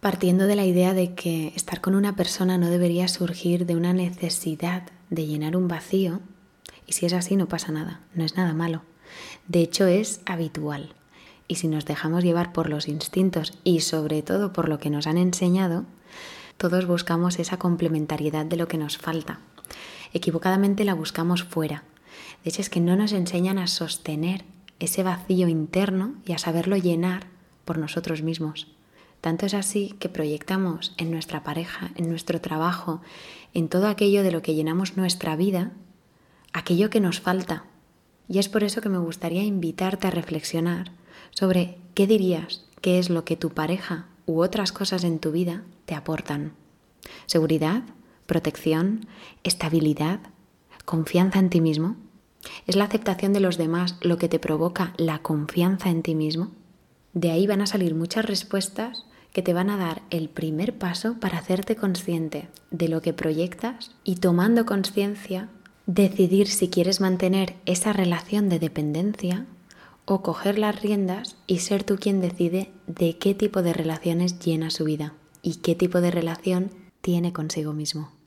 Partiendo de la idea de que estar con una persona no debería surgir de una necesidad de llenar un vacío, y si es así no pasa nada, no es nada malo. De hecho es habitual. Y si nos dejamos llevar por los instintos y sobre todo por lo que nos han enseñado, todos buscamos esa complementariedad de lo que nos falta. Equivocadamente la buscamos fuera. De hecho es que no nos enseñan a sostener ese vacío interno y a saberlo llenar por nosotros mismos. Tanto es así que proyectamos en nuestra pareja, en nuestro trabajo, en todo aquello de lo que llenamos nuestra vida, aquello que nos falta. Y es por eso que me gustaría invitarte a reflexionar sobre qué dirías que es lo que tu pareja u otras cosas en tu vida te aportan. Seguridad, protección, estabilidad, confianza en ti mismo. ¿Es la aceptación de los demás lo que te provoca la confianza en ti mismo? De ahí van a salir muchas respuestas que te van a dar el primer paso para hacerte consciente de lo que proyectas y tomando conciencia decidir si quieres mantener esa relación de dependencia o coger las riendas y ser tú quien decide de qué tipo de relaciones llena su vida y qué tipo de relación tiene consigo mismo.